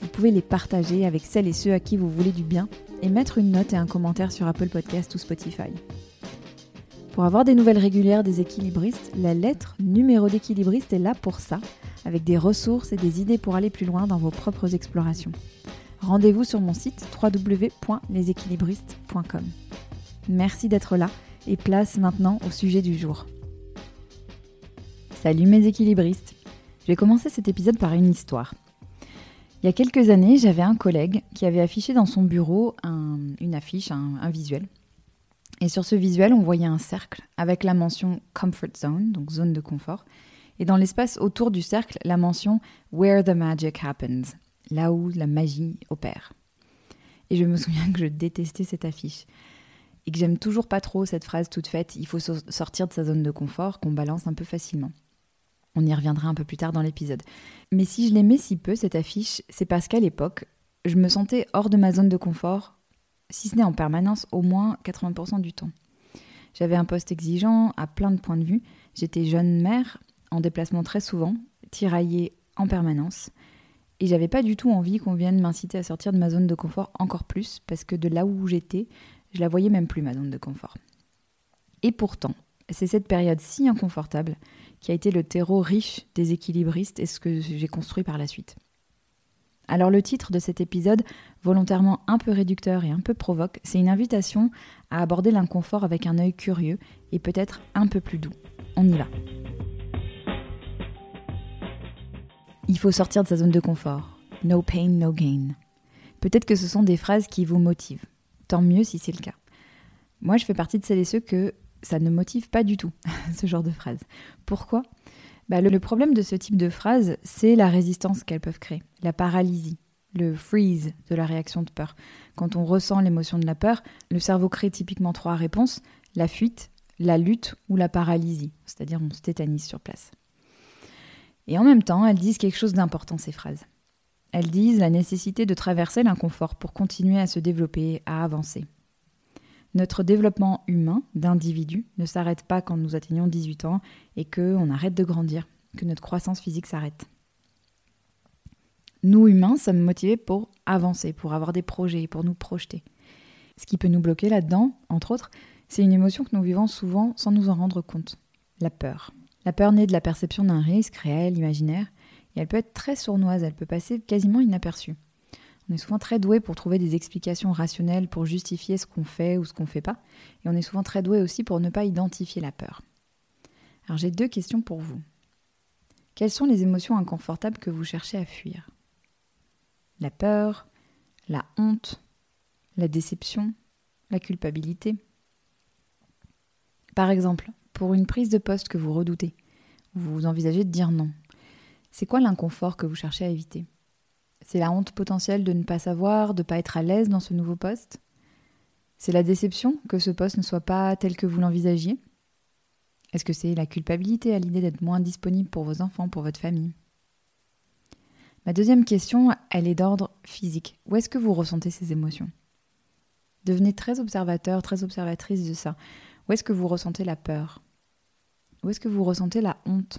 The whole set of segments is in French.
vous pouvez les partager avec celles et ceux à qui vous voulez du bien et mettre une note et un commentaire sur Apple Podcast ou Spotify. Pour avoir des nouvelles régulières des équilibristes, la lettre numéro d'équilibriste est là pour ça, avec des ressources et des idées pour aller plus loin dans vos propres explorations. Rendez-vous sur mon site www.leséquilibristes.com. Merci d'être là et place maintenant au sujet du jour. Salut mes équilibristes Je vais commencer cet épisode par une histoire. Il y a quelques années, j'avais un collègue qui avait affiché dans son bureau une affiche, un, visuel. Et sur ce visuel, on voyait un cercle avec la mention Comfort Zone, donc zone de confort, et dans l'espace autour du cercle, la mention Where the Magic Happens, là où la magie opère. Et je me souviens que je détestais cette affiche et que j'aime toujours pas trop cette phrase toute faite il faut sortir de sa zone de confort qu'on balance un peu facilement. On y reviendra un peu plus tard dans l'épisode. Mais si je l'aimais si peu, cette affiche, c'est parce qu'à l'époque, je me sentais hors de ma zone de confort, si ce n'est en permanence, au moins 80% du temps. J'avais un poste exigeant à plein de points de vue. J'étais jeune mère, en déplacement très souvent, tiraillée en permanence. Et j'avais pas du tout envie qu'on vienne m'inciter à sortir de ma zone de confort encore plus, parce que de là où j'étais, je la voyais même plus, ma zone de confort. Et pourtant, c'est cette période si inconfortable qui a été le terreau riche des équilibristes et ce que j'ai construit par la suite. Alors le titre de cet épisode, volontairement un peu réducteur et un peu provoque, c'est une invitation à aborder l'inconfort avec un œil curieux et peut-être un peu plus doux. On y va. Il faut sortir de sa zone de confort. No pain, no gain. Peut-être que ce sont des phrases qui vous motivent. Tant mieux si c'est le cas. Moi, je fais partie de celles et ceux que ça ne motive pas du tout, ce genre de phrase. Pourquoi? Bah, le, problème de ce type de phrase, c'est la résistance qu'elles peuvent créer, la paralysie, le freeze de la réaction de peur. Quand on ressent l'émotion de la peur, le cerveau crée typiquement trois réponses, la fuite, la lutte ou la paralysie, c'est-à-dire on se tétanise sur place. Et en même temps, elles disent quelque chose d'important, ces phrases. Elles disent la nécessité de traverser l'inconfort pour continuer à se développer, à avancer. Notre développement humain d'individu ne s'arrête pas quand nous atteignons 18 ans et qu'on arrête de grandir, que notre croissance physique s'arrête. Nous, humains, sommes motivés pour avancer, pour avoir des projets, pour nous projeter. Ce qui peut nous bloquer là-dedans, entre autres, c'est une émotion que nous vivons souvent sans nous en rendre compte, la peur. La peur naît de la perception d'un risque réel, imaginaire, et elle peut être très sournoise, elle peut passer quasiment inaperçue. On est souvent très doué pour trouver des explications rationnelles pour justifier ce qu'on fait ou ce qu'on ne fait pas. Et on est souvent très doué aussi pour ne pas identifier la peur. Alors j'ai deux questions pour vous. Quelles sont les émotions inconfortables que vous cherchez à fuir? La peur, la honte, la déception, la culpabilité? Par exemple, pour une prise de poste que vous redoutez, vous envisagez de dire non. C'est quoi l'inconfort que vous cherchez à éviter? C'est la honte potentielle de ne pas savoir, de ne pas être à l'aise dans ce nouveau poste. C'est la déception que ce poste ne soit pas tel que vous l'envisagiez. Est-ce que c'est la culpabilité à l'idée d'être moins disponible pour vos enfants, pour votre famille? Ma deuxième question, elle est d'ordre physique. Où est-ce que vous ressentez ces émotions? Devenez très observateur, très observatrice de ça. Où est-ce que vous ressentez la peur? Où est-ce que vous ressentez la honte?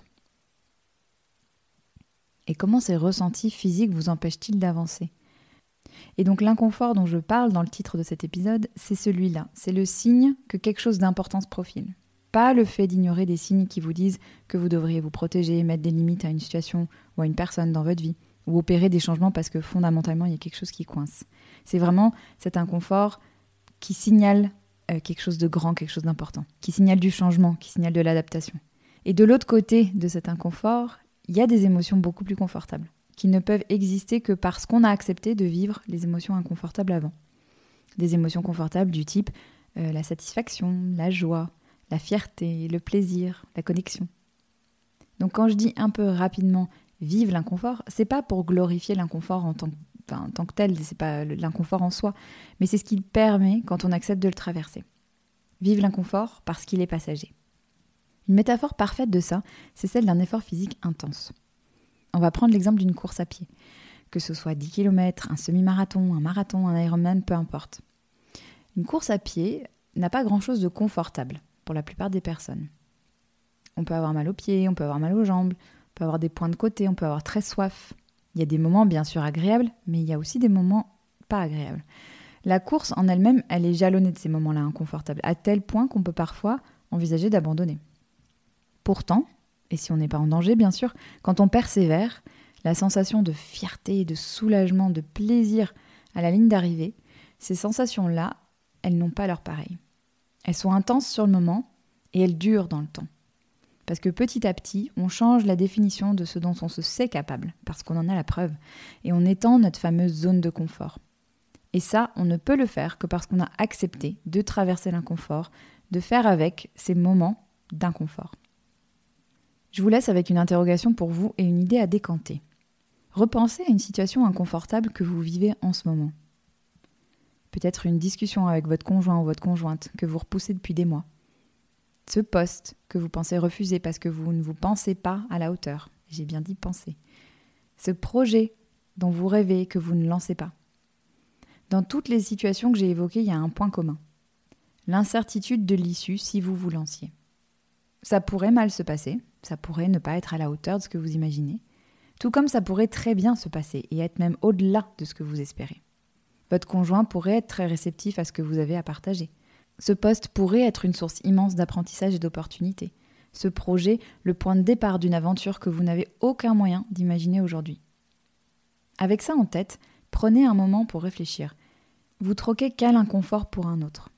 Et comment ces ressentis physiques vous empêchent-ils d'avancer? Et donc l'inconfort dont je parle dans le titre de cet épisode, c'est celui-là. C'est le signe que quelque chose d'important se profile. Pas le fait d'ignorer des signes qui vous disent que vous devriez vous protéger, mettre des limites à une situation ou à une personne dans votre vie, ou opérer des changements parce que fondamentalement il y a quelque chose qui coince. C'est vraiment cet inconfort qui signale euh, quelque chose de grand, quelque chose d'important, qui signale du changement, qui signale de l'adaptation. Et de l'autre côté de cet inconfort, il y a des émotions beaucoup plus confortables, qui ne peuvent exister que parce qu'on a accepté de vivre les émotions inconfortables avant. Des émotions confortables du type euh, la satisfaction, la joie, la fierté, le plaisir, la connexion. Donc quand je dis un peu rapidement vive l'inconfort, c'est pas pour glorifier l'inconfort en tant que tel, c'est pas l'inconfort en soi, mais c'est ce qu'il permet quand on accepte de le traverser. Vive l'inconfort parce qu'il est passager. Une métaphore parfaite de ça, c'est celle d'un effort physique intense. On va prendre l'exemple d'une course à pied. Que ce soit 10 km, un semi-marathon, un marathon, un Ironman, peu importe. Une course à pied n'a pas grand-chose de confortable pour la plupart des personnes. On peut avoir mal aux pieds, on peut avoir mal aux jambes, on peut avoir des points de côté, on peut avoir très soif. Il y a des moments bien sûr agréables, mais il y a aussi des moments pas agréables. La course en elle-même, elle est jalonnée de ces moments-là inconfortables, à tel point qu'on peut parfois envisager d'abandonner. Pourtant, et si on n'est pas en danger bien sûr, quand on persévère, la sensation de fierté, de soulagement, de plaisir à la ligne d'arrivée, ces sensations-là, elles n'ont pas leur pareil. Elles sont intenses sur le moment et elles durent dans le temps. Parce que petit à petit, on change la définition de ce dont on se sait capable, parce qu'on en a la preuve, et on étend notre fameuse zone de confort. Et ça, on ne peut le faire que parce qu'on a accepté de traverser l'inconfort, de faire avec ces moments d'inconfort. Je vous laisse avec une interrogation pour vous et une idée à décanter. Repensez à une situation inconfortable que vous vivez en ce moment. Peut-être une discussion avec votre conjoint ou votre conjointe que vous repoussez depuis des mois. Ce poste que vous pensez refuser parce que vous ne vous pensez pas à la hauteur. J'ai bien dit penser. Ce projet dont vous rêvez que vous ne lancez pas. Dans toutes les situations que j'ai évoquées, il y a un point commun. L'incertitude de l'issue si vous vous lanciez. Ça pourrait mal se passer, ça pourrait ne pas être à la hauteur de ce que vous imaginez, tout comme ça pourrait très bien se passer et être même au-delà de ce que vous espérez. Votre conjoint pourrait être très réceptif à ce que vous avez à partager. Ce poste pourrait être une source immense d'apprentissage et d'opportunités. Ce projet, le point de départ d'une aventure que vous n'avez aucun moyen d'imaginer aujourd'hui. Avec ça en tête, prenez un moment pour réfléchir. Vous troquez quel inconfort pour un autre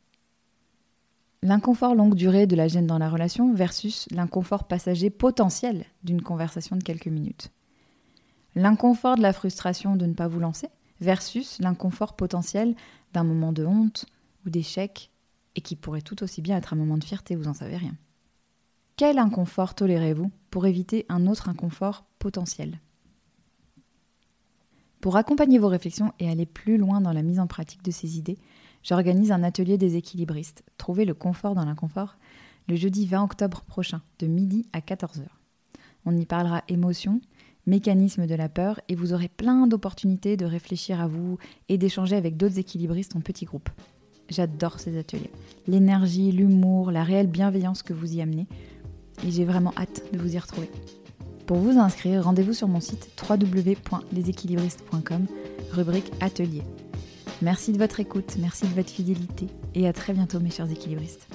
L'inconfort longue durée de la gêne dans la relation versus l'inconfort passager potentiel d'une conversation de quelques minutes. L'inconfort de la frustration de ne pas vous lancer versus l'inconfort potentiel d'un moment de honte ou d'échec et qui pourrait tout aussi bien être un moment de fierté, vous en savez rien. Quel inconfort tolérez-vous pour éviter un autre inconfort potentiel? Pour accompagner vos réflexions et aller plus loin dans la mise en pratique de ces idées, j'organise un atelier des équilibristes, Trouver le confort dans l'inconfort, le jeudi 20 octobre prochain, de midi à 14h. On y parlera émotion, mécanisme de la peur, et vous aurez plein d'opportunités de réfléchir à vous et d'échanger avec d'autres équilibristes en petits groupes. J'adore ces ateliers. L'énergie, l'humour, la réelle bienveillance que vous y amenez, et j'ai vraiment hâte de vous y retrouver. Pour vous inscrire, rendez-vous sur mon site www.leséquilibristes.com, rubrique Atelier. Merci de votre écoute, merci de votre fidélité et à très bientôt mes chers équilibristes.